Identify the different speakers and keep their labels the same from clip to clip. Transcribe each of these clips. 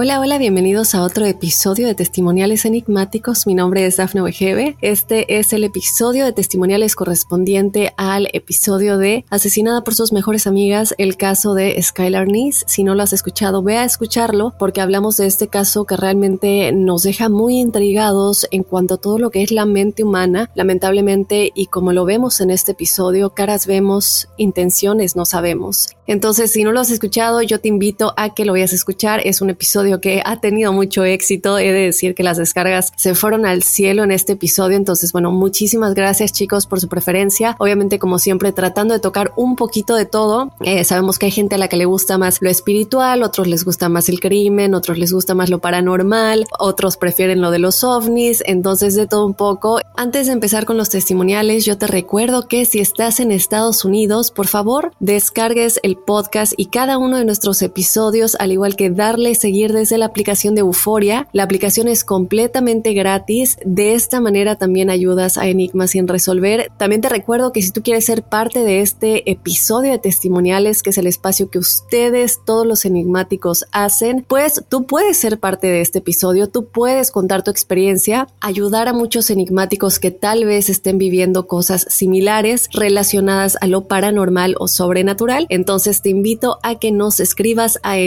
Speaker 1: Hola, hola, bienvenidos a otro episodio de Testimoniales Enigmáticos. Mi nombre es Dafne Wegebe. Este es el episodio de testimoniales correspondiente al episodio de Asesinada por sus mejores amigas, el caso de Skylar Nice. Si no lo has escuchado, ve a escucharlo porque hablamos de este caso que realmente nos deja muy intrigados en cuanto a todo lo que es la mente humana. Lamentablemente, y como lo vemos en este episodio, caras vemos, intenciones no sabemos. Entonces, si no lo has escuchado, yo te invito a que lo vayas a escuchar. Es un episodio que ha tenido mucho éxito. He de decir que las descargas se fueron al cielo en este episodio. Entonces, bueno, muchísimas gracias chicos por su preferencia. Obviamente, como siempre, tratando de tocar un poquito de todo. Eh, sabemos que hay gente a la que le gusta más lo espiritual, otros les gusta más el crimen, otros les gusta más lo paranormal, otros prefieren lo de los ovnis. Entonces, de todo un poco. Antes de empezar con los testimoniales, yo te recuerdo que si estás en Estados Unidos, por favor, descargues el podcast y cada uno de nuestros episodios, al igual que darle seguir desde la aplicación de Euforia. La aplicación es completamente gratis. De esta manera también ayudas a Enigmas sin resolver. También te recuerdo que si tú quieres ser parte de este episodio de testimoniales, que es el espacio que ustedes, todos los enigmáticos, hacen, pues tú puedes ser parte de este episodio, tú puedes contar tu experiencia, ayudar a muchos enigmáticos que tal vez estén viviendo cosas similares relacionadas a lo paranormal o sobrenatural. Entonces te invito a que nos escribas a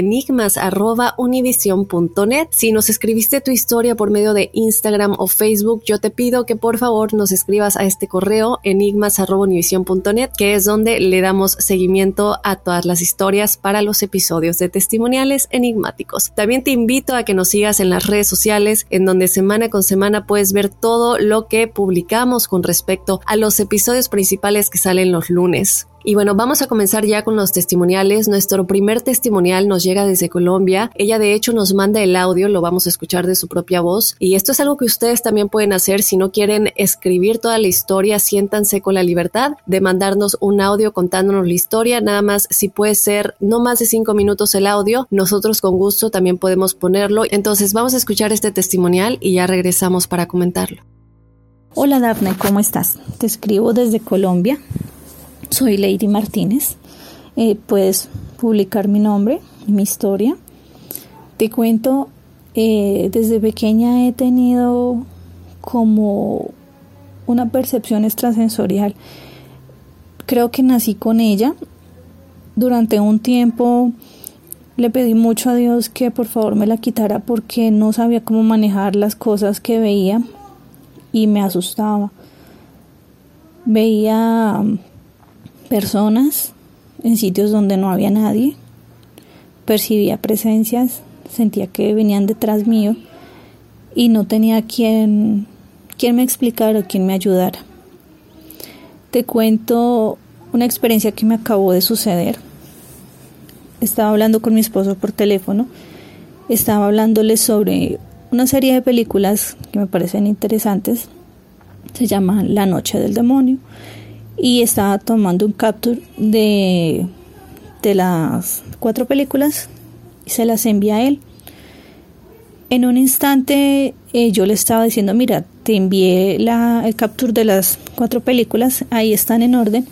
Speaker 1: Si nos escribiste tu historia por medio de Instagram o Facebook, yo te pido que por favor nos escribas a este correo enigmas.univision.net, que es donde le damos seguimiento a todas las historias para los episodios de testimoniales enigmáticos. También te invito a que nos sigas en las redes sociales, en donde semana con semana puedes ver todo lo que publicamos con respecto a los episodios principales que salen los lunes. Y bueno, vamos a comenzar ya con los testimoniales. Nuestro primer testimonial nos llega desde Colombia. Ella de hecho nos manda el audio, lo vamos a escuchar de su propia voz. Y esto es algo que ustedes también pueden hacer si no quieren escribir toda la historia, siéntanse con la libertad de mandarnos un audio contándonos la historia. Nada más si puede ser no más de cinco minutos el audio, nosotros con gusto también podemos ponerlo. Entonces vamos a escuchar este testimonial y ya regresamos para comentarlo.
Speaker 2: Hola Daphne, ¿cómo estás? Te escribo desde Colombia. Soy Lady Martínez. Eh, puedes publicar mi nombre y mi historia. Te cuento, eh, desde pequeña he tenido como una percepción extrasensorial. Creo que nací con ella. Durante un tiempo le pedí mucho a Dios que por favor me la quitara porque no sabía cómo manejar las cosas que veía y me asustaba. Veía personas en sitios donde no había nadie, percibía presencias, sentía que venían detrás mío y no tenía quien, me explicara, quien me ayudara. Te cuento una experiencia que me acabó de suceder. Estaba hablando con mi esposo por teléfono, estaba hablándole sobre una serie de películas que me parecen interesantes. Se llama La Noche del Demonio y estaba tomando un capture de, de las cuatro películas y se las envía a él. En un instante eh, yo le estaba diciendo, mira, te envié la, el capture de las cuatro películas, ahí están en orden.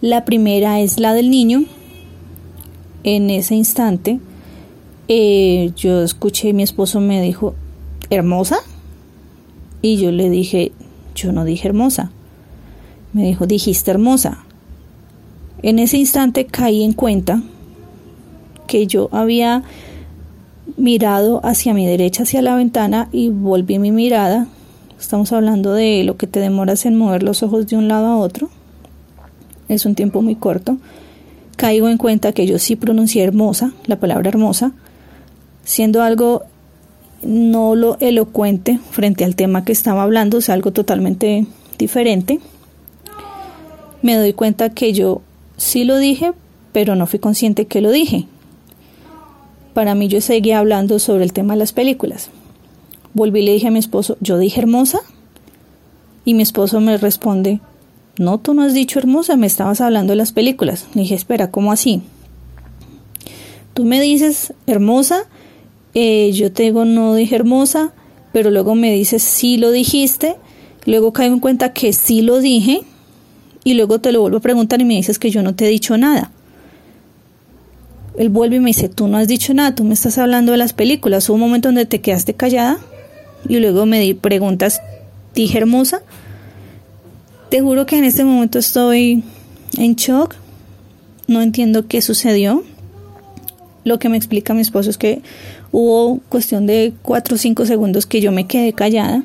Speaker 2: La primera es la del niño. En ese instante eh, yo escuché, mi esposo me dijo, hermosa. Y yo le dije, yo no dije hermosa. Me dijo, dijiste hermosa. En ese instante caí en cuenta que yo había mirado hacia mi derecha, hacia la ventana y volví mi mirada. Estamos hablando de lo que te demoras en mover los ojos de un lado a otro. Es un tiempo muy corto. Caigo en cuenta que yo sí pronuncié hermosa, la palabra hermosa, siendo algo no lo elocuente frente al tema que estaba hablando, es algo totalmente diferente. Me doy cuenta que yo sí lo dije, pero no fui consciente que lo dije. Para mí yo seguía hablando sobre el tema de las películas. Volví y le dije a mi esposo, ¿yo dije hermosa? Y mi esposo me responde, no, tú no has dicho hermosa, me estabas hablando de las películas. Le dije, espera, ¿cómo así? Tú me dices hermosa, eh, yo te digo no dije hermosa, pero luego me dices sí lo dijiste, luego caigo en cuenta que sí lo dije, y luego te lo vuelvo a preguntar y me dices que yo no te he dicho nada él vuelve y me dice, tú no has dicho nada, tú me estás hablando de las películas. Hubo un momento donde te quedaste callada y luego me preguntas, dije hermosa. Te juro que en este momento estoy en shock, no entiendo qué sucedió. Lo que me explica mi esposo es que hubo cuestión de cuatro o cinco segundos que yo me quedé callada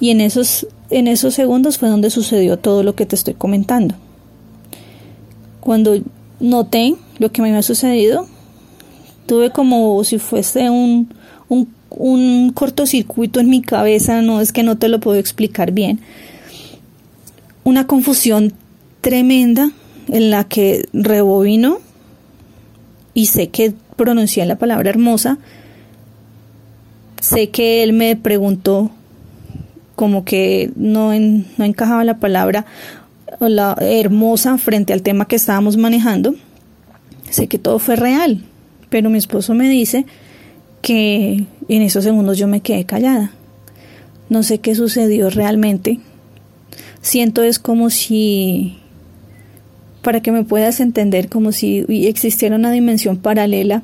Speaker 2: y en esos, en esos segundos fue donde sucedió todo lo que te estoy comentando. Cuando noté lo que me había sucedido. Tuve como si fuese un, un, cortocircuito en mi cabeza, no es que no te lo puedo explicar bien. Una confusión tremenda en la que rebobino y sé que pronuncié la palabra hermosa. Sé que él me preguntó como que no, no encajaba la palabra la hermosa frente al tema que estábamos manejando. Sé que todo fue real, pero mi esposo me dice que en esos segundos yo me quedé callada. No sé qué sucedió realmente. Siento es como si, para que me puedas entender, como si existiera una dimensión paralela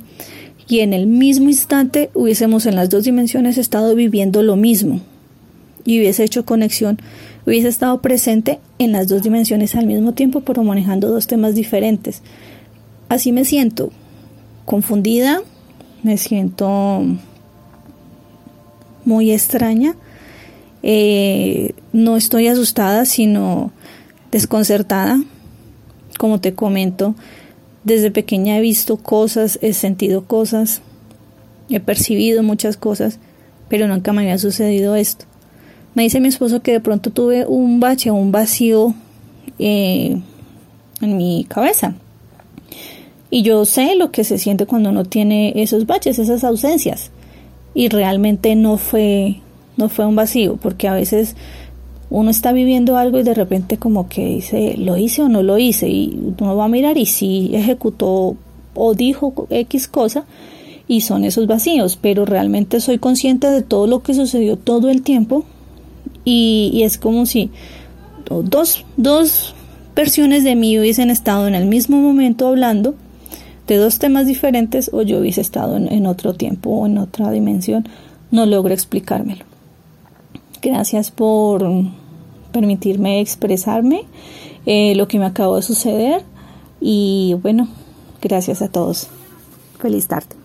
Speaker 2: y en el mismo instante hubiésemos en las dos dimensiones estado viviendo lo mismo y hubiese hecho conexión, hubiese estado presente en las dos dimensiones al mismo tiempo, pero manejando dos temas diferentes. Así me siento confundida, me siento muy extraña. Eh, no estoy asustada, sino desconcertada. Como te comento, desde pequeña he visto cosas, he sentido cosas, he percibido muchas cosas, pero nunca me había sucedido esto. Me dice mi esposo que de pronto tuve un bache, un vacío eh, en mi cabeza. Y yo sé lo que se siente cuando uno tiene esos baches, esas ausencias. Y realmente no fue, no fue un vacío, porque a veces uno está viviendo algo y de repente como que dice, ¿lo hice o no lo hice? Y uno va a mirar y si ejecutó o dijo X cosa y son esos vacíos, pero realmente soy consciente de todo lo que sucedió todo el tiempo y, es como si dos, dos versiones de mí hubiesen estado en el mismo momento hablando de dos temas diferentes o yo hubiese estado en, otro tiempo o en otra dimensión. No logro explicármelo. Gracias por permitirme expresarme eh, lo que me acabó de suceder y bueno, gracias a todos. Feliz tarde.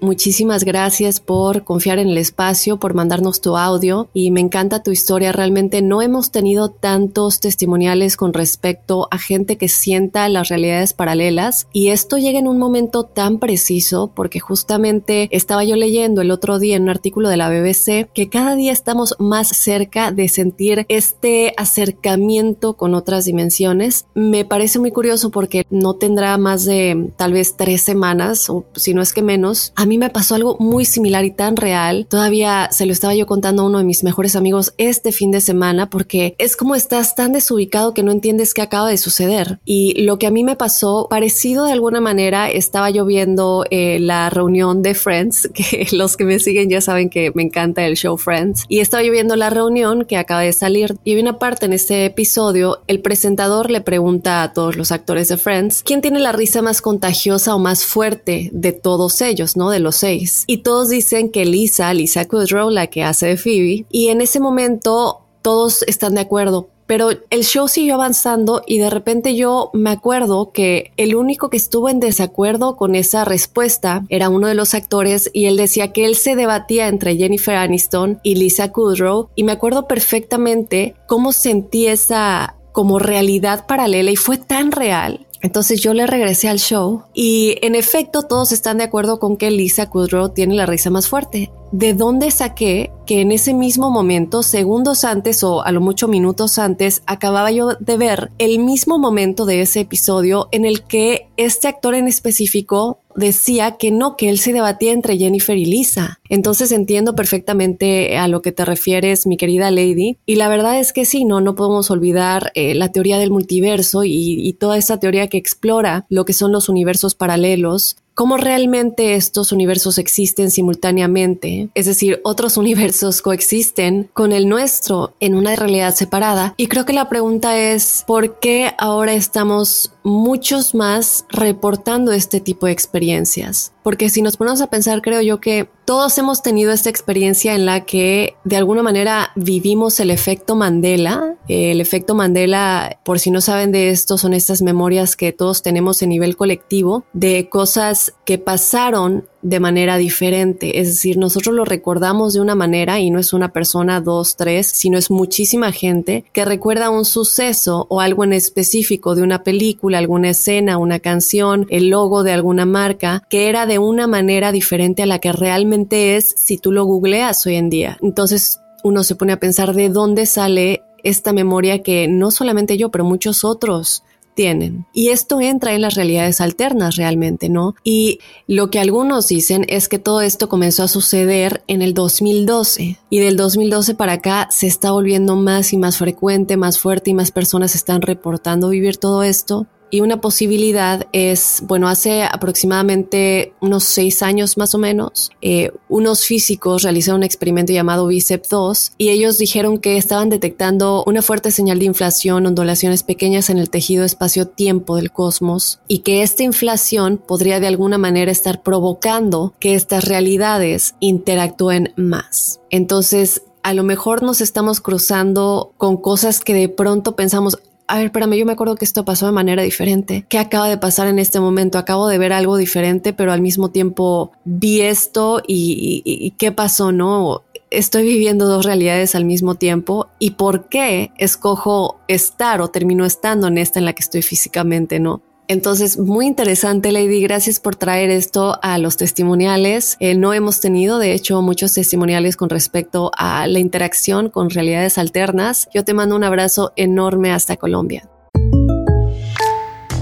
Speaker 1: Muchísimas gracias por confiar en el espacio, por mandarnos tu audio y me encanta tu historia. Realmente no hemos tenido tantos testimoniales con respecto a gente que sienta las realidades paralelas y esto llega en un momento tan preciso porque justamente estaba yo leyendo el otro día en un artículo de la BBC que cada día estamos más cerca de sentir este acercamiento con otras dimensiones. Me parece muy curioso porque no tendrá más de tal vez tres semanas o si no es que menos. Mí me pasó algo muy similar y tan real. Todavía se lo estaba yo contando a uno de mis mejores amigos este fin de semana porque es como estás tan desubicado que no entiendes qué acaba de suceder. Y lo que a mí me pasó, parecido de alguna manera, estaba yo viendo eh, la reunión de Friends, que los que me siguen ya saben que me encanta el show Friends, y estaba yo viendo la reunión que acaba de salir y hay una parte en este episodio, el presentador le pregunta a todos los actores de Friends, ¿quién tiene la risa más contagiosa o más fuerte de todos ellos, no? De los seis. Y todos dicen que Lisa, Lisa Kudrow, la que hace de Phoebe, y en ese momento todos están de acuerdo, pero el show siguió avanzando y de repente yo me acuerdo que el único que estuvo en desacuerdo con esa respuesta era uno de los actores y él decía que él se debatía entre Jennifer Aniston y Lisa Kudrow y me acuerdo perfectamente cómo sentí esa como realidad paralela y fue tan real entonces yo le regresé al show y en efecto todos están de acuerdo con que Lisa Kudrow tiene la risa más fuerte. ¿De dónde saqué que en ese mismo momento, segundos antes o a lo mucho minutos antes, acababa yo de ver el mismo momento de ese episodio en el que este actor en específico decía que no, que él se debatía entre Jennifer y Lisa. Entonces entiendo perfectamente a lo que te refieres, mi querida Lady. Y la verdad es que sí, no, no podemos olvidar eh, la teoría del multiverso y, y toda esa teoría que explora lo que son los universos paralelos cómo realmente estos universos existen simultáneamente, es decir, otros universos coexisten con el nuestro en una realidad separada. Y creo que la pregunta es, ¿por qué ahora estamos muchos más reportando este tipo de experiencias? Porque si nos ponemos a pensar, creo yo que todos hemos tenido esta experiencia en la que de alguna manera vivimos el efecto Mandela. El efecto Mandela, por si no saben de esto, son estas memorias que todos tenemos a nivel colectivo de cosas que pasaron de manera diferente. Es decir, nosotros lo recordamos de una manera y no es una persona, dos, tres, sino es muchísima gente que recuerda un suceso o algo en específico de una película, alguna escena, una canción, el logo de alguna marca, que era de una manera diferente a la que realmente es si tú lo googleas hoy en día. Entonces uno se pone a pensar de dónde sale esta memoria que no solamente yo, pero muchos otros tienen. Y esto entra en las realidades alternas realmente, ¿no? Y lo que algunos dicen es que todo esto comenzó a suceder en el 2012 y del 2012 para acá se está volviendo más y más frecuente, más fuerte y más personas están reportando vivir todo esto. Y una posibilidad es, bueno, hace aproximadamente unos seis años más o menos, eh, unos físicos realizaron un experimento llamado BICEP 2 y ellos dijeron que estaban detectando una fuerte señal de inflación, ondulaciones pequeñas en el tejido espacio-tiempo del cosmos y que esta inflación podría de alguna manera estar provocando que estas realidades interactúen más. Entonces, a lo mejor nos estamos cruzando con cosas que de pronto pensamos, a ver, espérame, yo me acuerdo que esto pasó de manera diferente. ¿Qué acaba de pasar en este momento? Acabo de ver algo diferente, pero al mismo tiempo vi esto y, qué pasó, ¿no? Estoy viviendo dos realidades al mismo tiempo y por qué escojo estar o termino estando en esta en la que estoy físicamente, ¿no? Entonces, muy interesante, Lady. Gracias por traer esto a los testimoniales. Eh, no hemos tenido, de hecho, muchos testimoniales con respecto a la interacción con realidades alternas. Yo te mando un abrazo enorme hasta Colombia.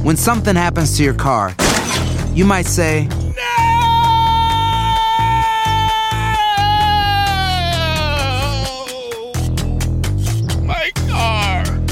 Speaker 3: When something happens to your car, you might say,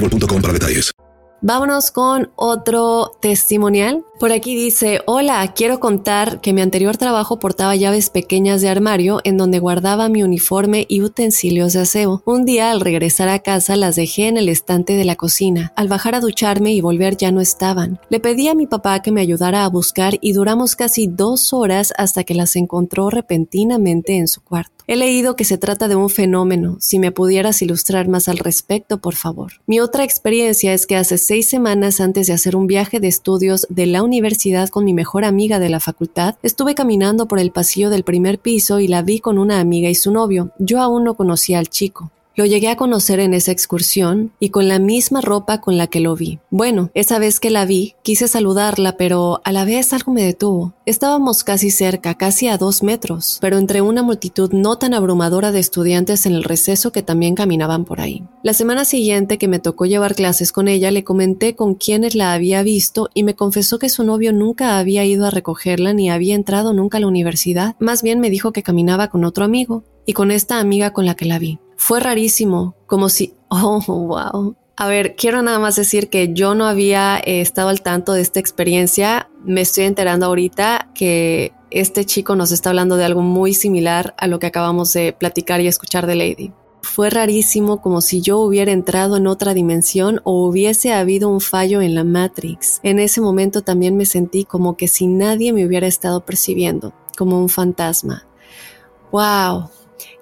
Speaker 4: boostmobile.com para detalles.
Speaker 1: Vámonos con otro testimonial. Por aquí dice, hola, quiero contar que mi anterior trabajo portaba llaves pequeñas de armario en donde guardaba mi uniforme y utensilios de aseo. Un día al regresar a casa las dejé en el estante de la cocina. Al bajar a ducharme y volver ya no estaban. Le pedí a mi papá que me ayudara a buscar y duramos casi dos horas hasta que las encontró repentinamente en su cuarto. He leído que se trata de un fenómeno. Si me pudieras ilustrar más al respecto, por favor. Mi otra experiencia es que hace seis semanas antes de hacer un viaje de estudios de la universidad con mi mejor amiga de la facultad, estuve caminando por el pasillo del primer piso y la vi con una amiga y su novio. Yo aún no conocía al chico. Lo llegué a conocer en esa excursión y con la misma ropa con la que lo vi. Bueno, esa vez que la vi, quise saludarla, pero a la vez algo me detuvo. Estábamos casi cerca, casi a dos metros, pero entre una multitud no tan abrumadora de estudiantes en el receso que también caminaban por ahí. La semana siguiente que me tocó llevar clases con ella, le comenté con quiénes la había visto y me confesó que su novio nunca había ido a recogerla ni había entrado nunca a la universidad. Más bien me dijo que caminaba con otro amigo y con esta amiga con la que la vi. Fue rarísimo, como si, oh, wow. A ver, quiero nada más decir que yo no había eh, estado al tanto de esta experiencia. Me estoy enterando ahorita que este chico nos está hablando de algo muy similar a lo que acabamos de platicar y escuchar de Lady. Fue rarísimo como si yo hubiera entrado en otra dimensión o hubiese habido un fallo en la Matrix. En ese momento también me sentí como que si nadie me hubiera estado percibiendo, como un fantasma. ¡Wow!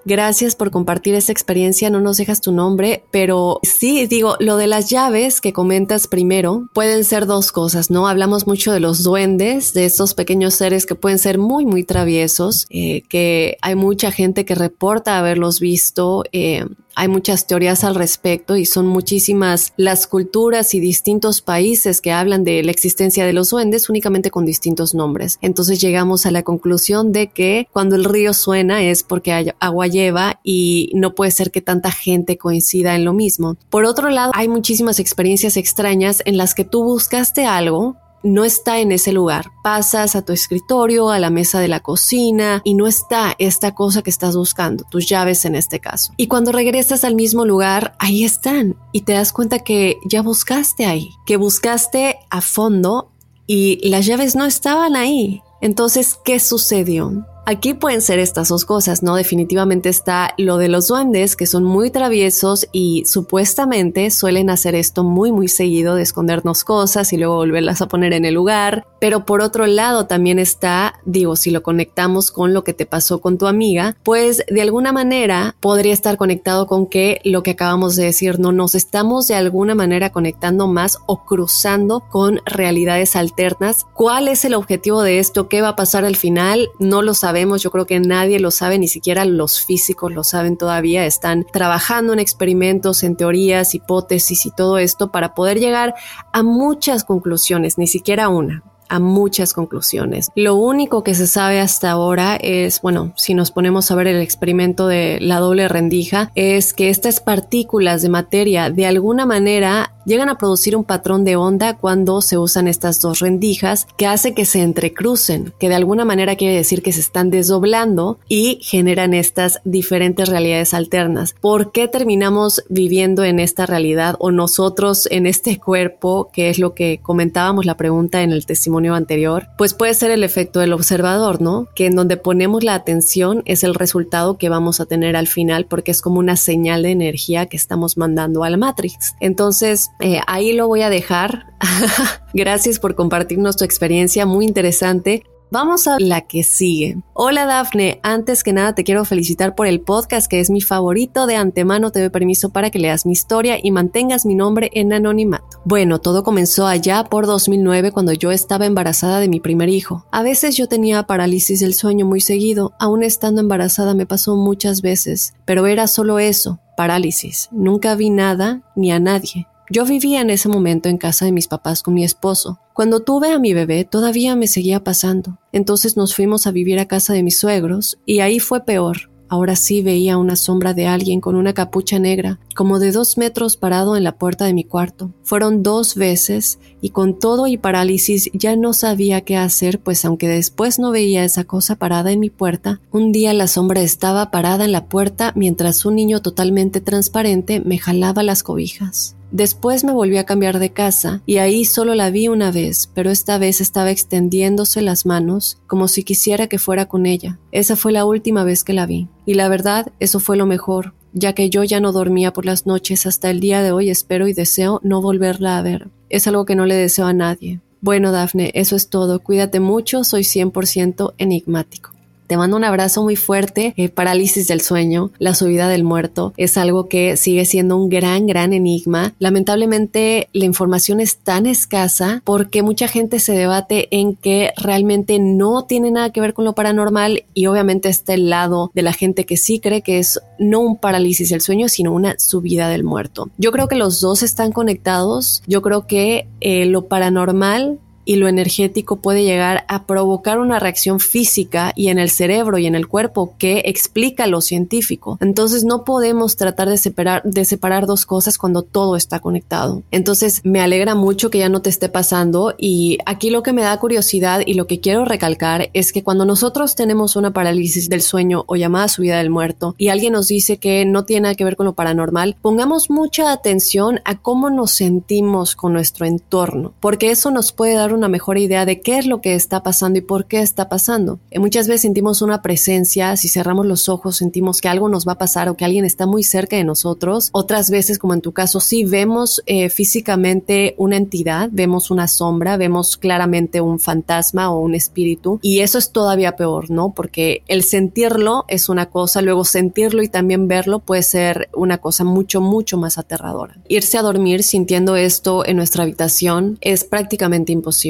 Speaker 1: Gracias por compartir esta experiencia, no nos dejas tu nombre, pero sí, digo, lo de las llaves que comentas primero pueden ser dos cosas, ¿no? Hablamos mucho de los duendes, de estos pequeños seres que pueden ser muy, muy traviesos, eh, que hay mucha gente que reporta haberlos visto. Eh, hay muchas teorías al respecto y son muchísimas las culturas y distintos países que hablan de la existencia de los duendes únicamente con distintos nombres. Entonces llegamos a la conclusión de que cuando el río suena es porque agua lleva y no puede ser que tanta gente coincida en lo mismo. Por otro lado, hay muchísimas experiencias extrañas en las que tú buscaste algo no está en ese lugar. Pasas a tu escritorio, a la mesa de la cocina y no está esta cosa que estás buscando, tus llaves en este caso. Y cuando regresas al mismo lugar, ahí están y te das cuenta que ya buscaste ahí, que buscaste a fondo y las llaves no estaban ahí. Entonces, ¿qué sucedió? Aquí pueden ser estas dos cosas, ¿no? Definitivamente está lo de los duendes, que son muy traviesos y supuestamente suelen hacer esto muy, muy seguido, de escondernos cosas y luego volverlas a poner en el lugar. Pero por otro lado también está, digo, si lo conectamos con lo que te pasó con tu amiga, pues de alguna manera podría estar conectado con que lo que acabamos de decir, no nos estamos de alguna manera conectando más o cruzando con realidades alternas. ¿Cuál es el objetivo de esto? ¿Qué va a pasar al final? No lo sabemos yo creo que nadie lo sabe, ni siquiera los físicos lo saben todavía, están trabajando en experimentos, en teorías, hipótesis y todo esto para poder llegar a muchas conclusiones, ni siquiera una a muchas conclusiones. Lo único que se sabe hasta ahora es, bueno, si nos ponemos a ver el experimento de la doble rendija, es que estas partículas de materia de alguna manera llegan a producir un patrón de onda cuando se usan estas dos rendijas que hace que se entrecrucen, que de alguna manera quiere decir que se están desdoblando y generan estas diferentes realidades alternas. ¿Por qué terminamos viviendo en esta realidad o nosotros en este cuerpo, que es lo que comentábamos la pregunta en el testimonio anterior? Pues puede ser el efecto del observador, ¿no? Que en donde ponemos la atención es el resultado que vamos a tener al final porque es como una señal de energía que estamos mandando a la Matrix. Entonces, eh, ahí lo voy a dejar. Gracias por compartirnos tu experiencia, muy interesante. Vamos a la que sigue. Hola Dafne, antes que nada te quiero felicitar por el podcast que es mi favorito. De antemano te doy permiso para que leas mi historia y mantengas mi nombre en anonimato. Bueno, todo comenzó allá por 2009 cuando yo estaba embarazada de mi primer hijo. A veces yo tenía parálisis del sueño muy seguido, aún estando embarazada me pasó muchas veces, pero era solo eso, parálisis. Nunca vi nada ni a nadie. Yo vivía en ese momento en casa de mis papás con mi esposo. Cuando tuve a mi bebé todavía me seguía pasando. Entonces nos fuimos a vivir a casa de mis suegros y ahí fue peor. Ahora sí veía una sombra de alguien con una capucha negra, como de dos metros parado en la puerta de mi cuarto. Fueron dos veces y con todo y parálisis ya no sabía qué hacer, pues aunque después no veía esa cosa parada en mi puerta, un día la sombra estaba parada en la puerta mientras un niño totalmente transparente me jalaba las cobijas. Después me volví a cambiar de casa y ahí solo la vi una vez, pero esta vez estaba extendiéndose las manos como si quisiera que fuera con ella. Esa fue la última vez que la vi. Y la verdad, eso fue lo mejor, ya que yo ya no dormía por las noches hasta el día de hoy espero y deseo no volverla a ver. Es algo que no le deseo a nadie. Bueno, Dafne, eso es todo. Cuídate mucho, soy 100% enigmático. Te mando un abrazo muy fuerte. Eh, parálisis del sueño, la subida del muerto, es algo que sigue siendo un gran, gran enigma. Lamentablemente la información es tan escasa porque mucha gente se debate en que realmente no tiene nada que ver con lo paranormal y obviamente está el lado de la gente que sí cree que es no un parálisis del sueño, sino una subida del muerto. Yo creo que los dos están conectados. Yo creo que eh, lo paranormal y lo energético puede llegar a provocar una reacción física y en el cerebro y en el cuerpo que explica lo científico. Entonces no podemos tratar de separar, de separar dos cosas cuando todo está conectado. Entonces me alegra mucho que ya no te esté pasando y aquí lo que me da curiosidad y lo que quiero recalcar es que cuando nosotros tenemos una parálisis del sueño o llamada subida del muerto y alguien nos dice que no tiene nada que ver con lo paranormal, pongamos mucha atención a cómo nos sentimos con nuestro entorno, porque eso nos puede dar una mejor idea de qué es lo que está pasando y por qué está pasando. Eh, muchas veces sentimos una presencia, si cerramos los ojos sentimos que algo nos va a pasar o que alguien está muy cerca de nosotros. Otras veces, como en tu caso, sí vemos eh, físicamente una entidad, vemos una sombra, vemos claramente un fantasma o un espíritu y eso es todavía peor, ¿no? Porque el sentirlo es una cosa, luego sentirlo y también verlo puede ser una cosa mucho, mucho más aterradora. Irse a dormir sintiendo esto en nuestra habitación es prácticamente imposible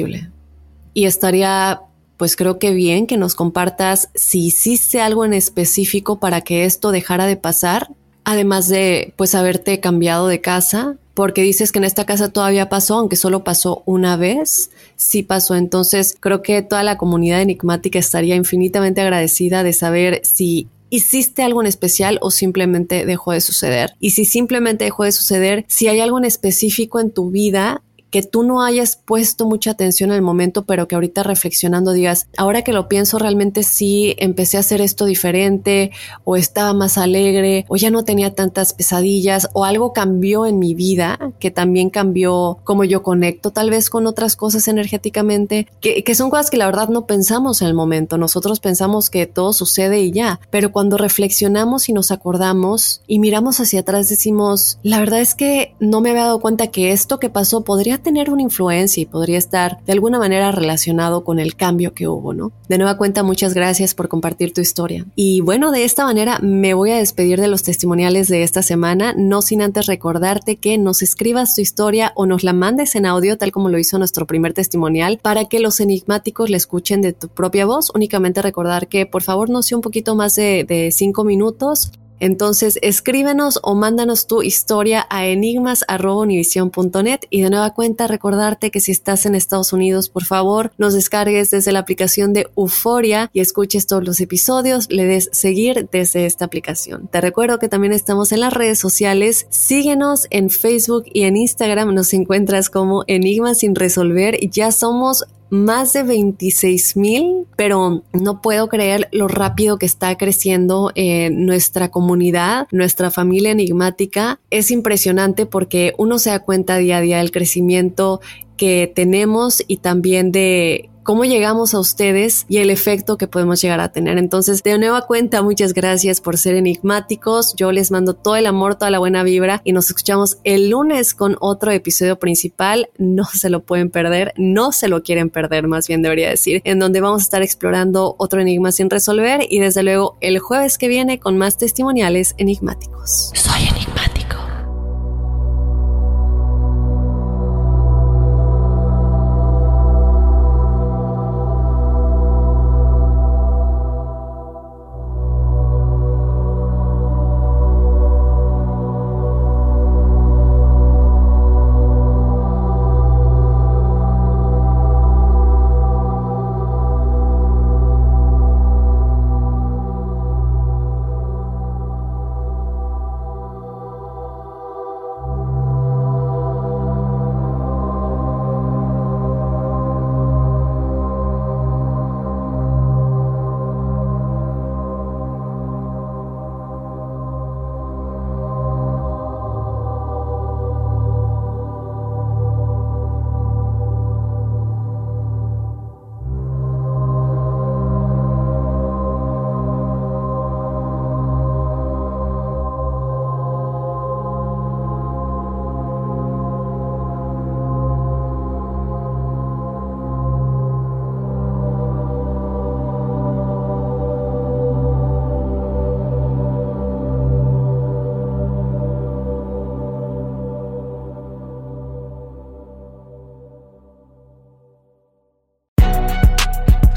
Speaker 1: y estaría, pues creo que bien que nos compartas si hiciste algo en específico para que esto dejara de pasar, además de pues haberte cambiado de casa, porque dices que en esta casa todavía pasó, aunque solo pasó una vez, sí pasó. Entonces creo que toda la comunidad enigmática estaría infinitamente agradecida de saber si hiciste algo en especial o simplemente dejó de suceder. Y si simplemente dejó de suceder, si hay algo en específico en tu vida que tú no hayas puesto mucha atención en el momento, pero que ahorita reflexionando digas, ahora que lo pienso, realmente sí empecé a hacer esto diferente, o estaba más alegre, o ya no tenía tantas pesadillas, o algo cambió en mi vida, que también cambió cómo yo conecto tal vez con otras cosas energéticamente, que, que son cosas que la verdad no pensamos en el momento. Nosotros pensamos que todo sucede y ya, pero cuando reflexionamos y nos acordamos y miramos hacia atrás decimos, la verdad es que no me había dado cuenta que esto que pasó podría tener una influencia y podría estar de alguna manera relacionado con el cambio que hubo, ¿no? De nueva cuenta, muchas gracias por compartir tu historia. Y bueno, de esta manera me voy a despedir de los testimoniales de esta semana, no sin antes recordarte que nos escribas tu historia o nos la mandes en audio, tal como lo hizo nuestro primer testimonial, para que los enigmáticos la escuchen de tu propia voz. Únicamente recordar que por favor no sea un poquito más de, de cinco minutos entonces, escríbenos o mándanos tu historia a enigmas.univision.net y de nueva cuenta recordarte que si estás en Estados Unidos, por favor, nos descargues desde la aplicación de Euforia y escuches todos los episodios, le des seguir desde esta aplicación. Te recuerdo que también estamos en las redes sociales, síguenos en Facebook y en Instagram, nos encuentras como Enigmas sin resolver, ya somos más de 26 mil, pero no puedo creer lo rápido que está creciendo eh, nuestra comunidad, nuestra familia enigmática. Es impresionante porque uno se da cuenta día a día del crecimiento que tenemos y también de cómo llegamos a ustedes y el efecto que podemos llegar a tener. Entonces, de nueva cuenta, muchas gracias por ser enigmáticos. Yo les mando todo el amor, toda la buena vibra y nos escuchamos el lunes con otro episodio principal. No se lo pueden perder, no se lo quieren perder, más bien debería decir, en donde vamos a estar explorando otro enigma sin resolver y desde luego el jueves que viene con más testimoniales enigmáticos. Soy enigmático.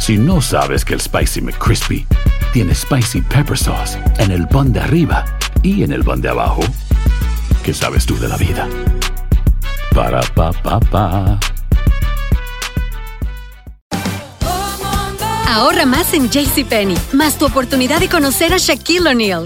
Speaker 5: Si no sabes que el Spicy McCrispy tiene Spicy Pepper Sauce en el pan de arriba y en el pan de abajo, ¿qué sabes tú de la vida? Para, pa, pa, pa.
Speaker 6: Ahorra más en JCPenney, más tu oportunidad de conocer a Shaquille O'Neal.